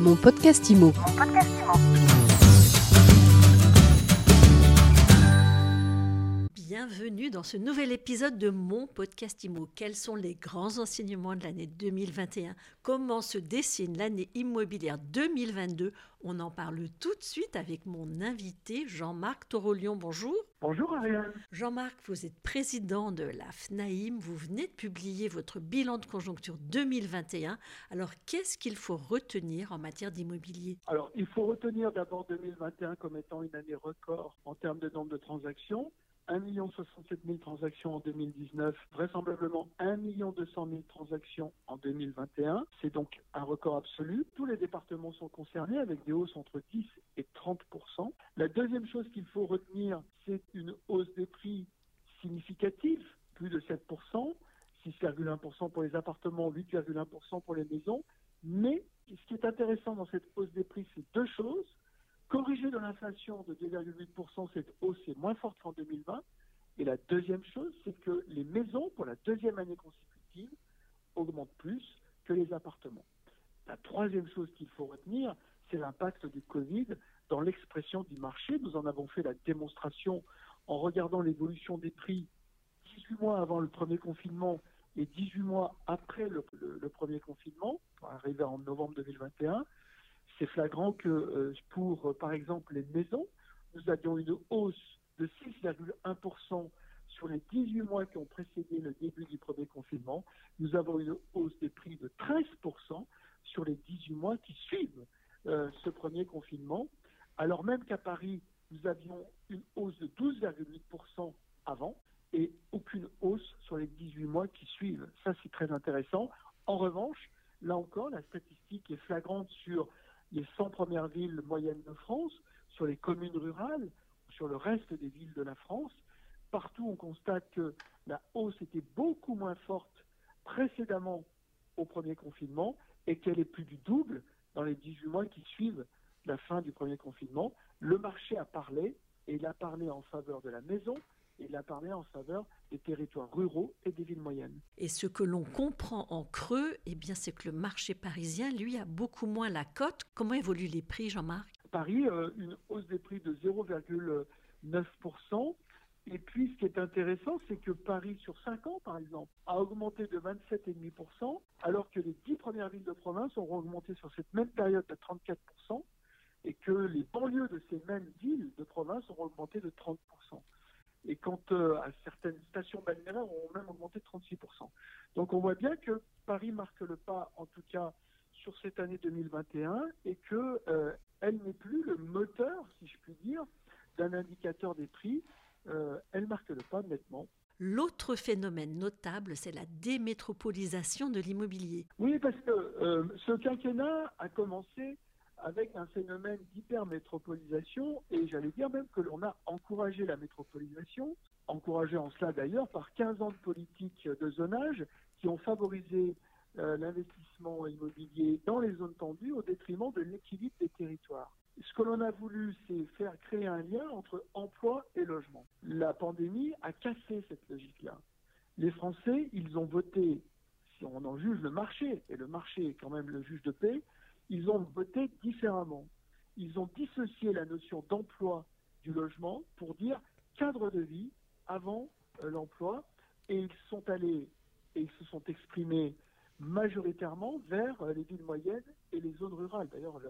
Mon podcast IMO. Bienvenue dans ce nouvel épisode de mon podcast IMO. Quels sont les grands enseignements de l'année 2021 Comment se dessine l'année immobilière 2022 On en parle tout de suite avec mon invité Jean-Marc Torolion. Bonjour. Bonjour Ariane. Jean-Marc, vous êtes président de la FNAIM. Vous venez de publier votre bilan de conjoncture 2021. Alors, qu'est-ce qu'il faut retenir en matière d'immobilier? Alors, il faut retenir d'abord 2021 comme étant une année record en termes de nombre de transactions. 1 67 000 transactions en 2019, vraisemblablement 1 200 000 transactions en 2021. C'est donc un record absolu. Tous les départements sont concernés avec des hausses entre 10 et 30 La deuxième chose qu'il faut retenir, c'est une hausse des prix significative, plus de 7 6,1% pour les appartements, 8,1% pour les maisons. Mais ce qui est intéressant dans cette hausse des prix, c'est deux choses. Corrigé de l'inflation de 2,8%, cette hausse est moins forte qu'en 2020. Et la deuxième chose, c'est que les maisons, pour la deuxième année consécutive, augmentent plus que les appartements. La troisième chose qu'il faut retenir, c'est l'impact du Covid dans l'expression du marché. Nous en avons fait la démonstration en regardant l'évolution des prix 18 mois avant le premier confinement et 18 mois après le, premier confinement, arrivé en novembre 2021 c'est flagrant que euh, pour, euh, par exemple, les maisons, nous avions une hausse de 6,1% sur les 18 mois qui ont précédé le début du premier confinement. Nous avons une hausse des prix de 13% sur les 18 mois qui suivent euh, ce premier confinement, alors même qu'à Paris, nous avions une hausse de 12,8% avant et aucune hausse sur les 18 mois qui suivent. Ça, c'est très intéressant. En revanche, là encore, la statistique est flagrante sur les 100 premières villes moyennes de France, sur les communes rurales, sur le reste des villes de la France. Partout, on constate que la hausse était beaucoup moins forte précédemment au premier confinement et qu'elle est plus du double dans les 18 mois qui suivent la fin du premier confinement. Le marché a parlé et il a parlé en faveur de la maison, il a parlé en faveur des territoires ruraux et des villes moyennes. Et ce que l'on comprend en creux, eh bien, c'est que le marché parisien, lui, a beaucoup moins la cote. Comment évoluent les prix, Jean-Marc? Paris, euh, une hausse des prix de 0,9%. Et puis, ce qui est intéressant, c'est que Paris, sur 5 ans, par exemple, a augmenté de 27,5%, alors que les 10 premières villes de province ont augmenté sur cette même période de 34%, et que les banlieues de ces mêmes villes de province ont augmenté de 30% et quant euh, à certaines stations balnéaires ont même augmenté de 36%. Donc on voit bien que Paris marque le pas, en tout cas sur cette année 2021, et que euh, elle n'est plus le moteur, si je puis dire, d'un indicateur des prix. Euh, elle marque le pas nettement. L'autre phénomène notable, c'est la démétropolisation de l'immobilier. Oui, parce que ce quinquennat a commencé avec un phénomène d'hypermétropolisation et j'allais dire même que l'on a encouragé la métropolisation, encouragé en cela d'ailleurs par 15 ans de politique de zonage qui ont favorisé euh, l'investissement immobilier dans les zones tendues au détriment de l'équilibre des territoires. Ce que l'on a voulu, c'est faire créer un lien entre emploi et logement. La pandémie a cassé cette logique-là. Les Français, ils ont voté, si on en juge le marché, et le marché est quand même le juge de paix, ils ont voté différemment. Ils ont dissocié la notion d'emploi du logement pour dire cadre de vie avant euh, l'emploi et ils sont allés et ils se sont exprimés majoritairement vers euh, les villes moyennes et les zones rurales. D'ailleurs,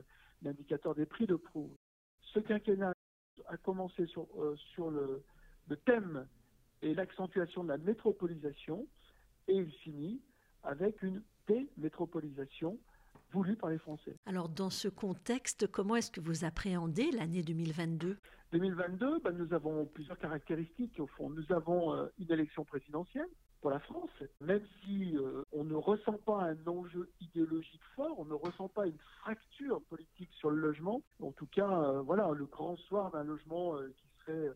l'indicateur des prix le prouve. Ce quinquennat a commencé sur, euh, sur le, le thème et l'accentuation de la métropolisation et il finit avec une démétropolisation voulu par les Français. Alors dans ce contexte, comment est-ce que vous appréhendez l'année 2022 2022, ben, nous avons plusieurs caractéristiques au fond. Nous avons euh, une élection présidentielle pour la France, même si euh, on ne ressent pas un enjeu idéologique fort, on ne ressent pas une fracture politique sur le logement. En tout cas, euh, voilà, le grand soir d'un logement qui serait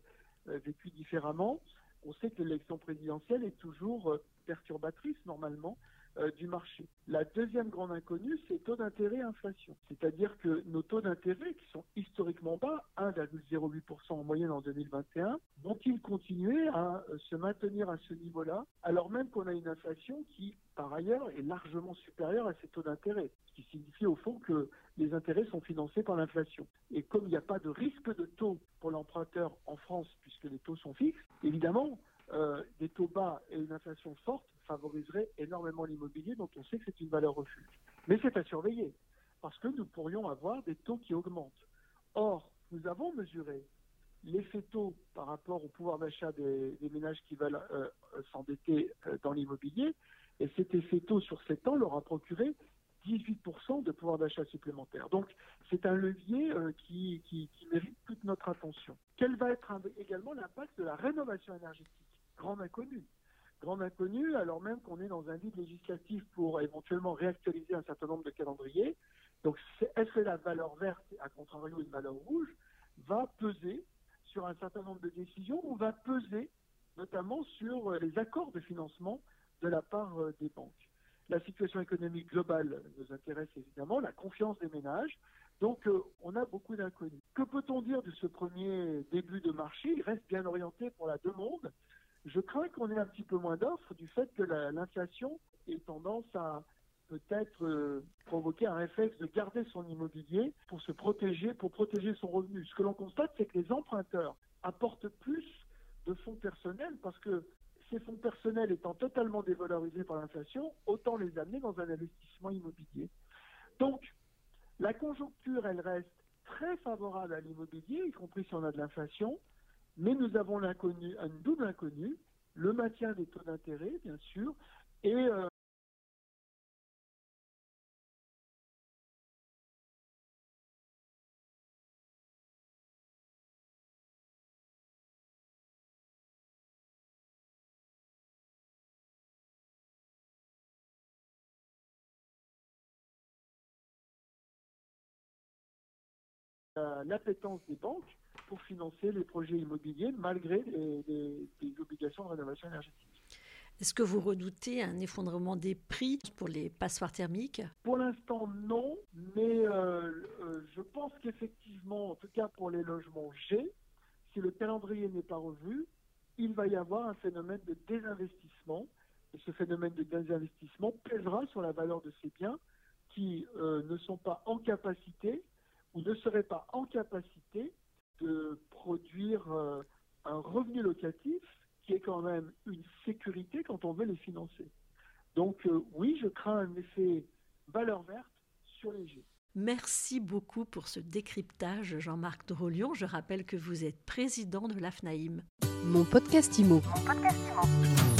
vécu différemment. On sait que l'élection présidentielle est toujours perturbatrice normalement euh, du marché. La deuxième grande inconnue, c'est taux d'intérêt inflation. C'est-à-dire que nos taux d'intérêt, qui sont historiquement bas, 1,08% en moyenne en 2021, vont-ils continuer à euh, se maintenir à ce niveau-là, alors même qu'on a une inflation qui, par ailleurs, est largement supérieure à ces taux d'intérêt, ce qui signifie au fond que les intérêts sont financés par l'inflation. Et comme il n'y a pas de risque de taux pour l'emprunteur en France, puisque les taux sont fixes, évidemment, euh, des taux bas et une inflation forte favoriserait énormément l'immobilier, dont on sait que c'est une valeur refuge. Mais c'est à surveiller, parce que nous pourrions avoir des taux qui augmentent. Or, nous avons mesuré l'effet taux par rapport au pouvoir d'achat des, ménages qui veulent euh, s'endetter euh, dans l'immobilier, et cet effet taux sur 7 ans leur a procuré 18% de pouvoir d'achat supplémentaire. Donc, c'est un levier qui, mérite toute notre attention. Quel va être également l'impact de la rénovation énergétique? Grande inconnue grande inconnue, alors même qu'on est dans un vide législatif pour éventuellement réactualiser un certain nombre de calendriers. Donc, est-ce que la valeur verte, à contrario une valeur rouge, va peser sur un certain nombre de décisions ou va peser notamment sur euh, les accords de financement de la part euh, des banques? La situation économique globale nous intéresse évidemment, la confiance des ménages. Donc, euh, on a beaucoup d'inconnus. Que peut-on dire de ce premier début de marché? Il reste bien orienté pour la demande. Je crains qu'on ait un petit peu moins d'offres du fait que l'inflation ait tendance à peut-être euh, provoquer un réflexe de garder son immobilier pour se protéger, pour protéger son revenu. Ce que l'on constate, c'est que les emprunteurs apportent plus de fonds personnels parce que ces fonds personnels étant totalement dévalorisés par l'inflation, autant les amener dans un investissement immobilier. Donc, la conjoncture, elle reste très favorable à l'immobilier, y compris si on a de l'inflation. Mais nous avons l'inconnu, un double inconnu, le maintien des taux d'intérêt, bien sûr, et euh, l'appétence des banques pour financer les projets immobiliers malgré les, obligations de rénovation énergétique. Est-ce que vous redoutez un effondrement des prix pour les passoires thermiques? Pour l'instant, non, mais euh, euh, je pense qu'effectivement, en tout cas pour les logements G, si le calendrier n'est pas revu, il va y avoir un phénomène de désinvestissement. Et ce phénomène de désinvestissement pèsera sur la valeur de ces biens qui euh, ne sont pas en capacité ou ne seraient pas en capacité de produire euh, un revenu locatif qui est quand même une sécurité quand on veut les financer. Donc euh, oui, je crains un effet valeur verte sur les G. Merci beaucoup pour ce décryptage, Jean-Marc Drolion. Je rappelle que vous êtes président de l'AFNAIM. Mon podcast Mon podcast IMO.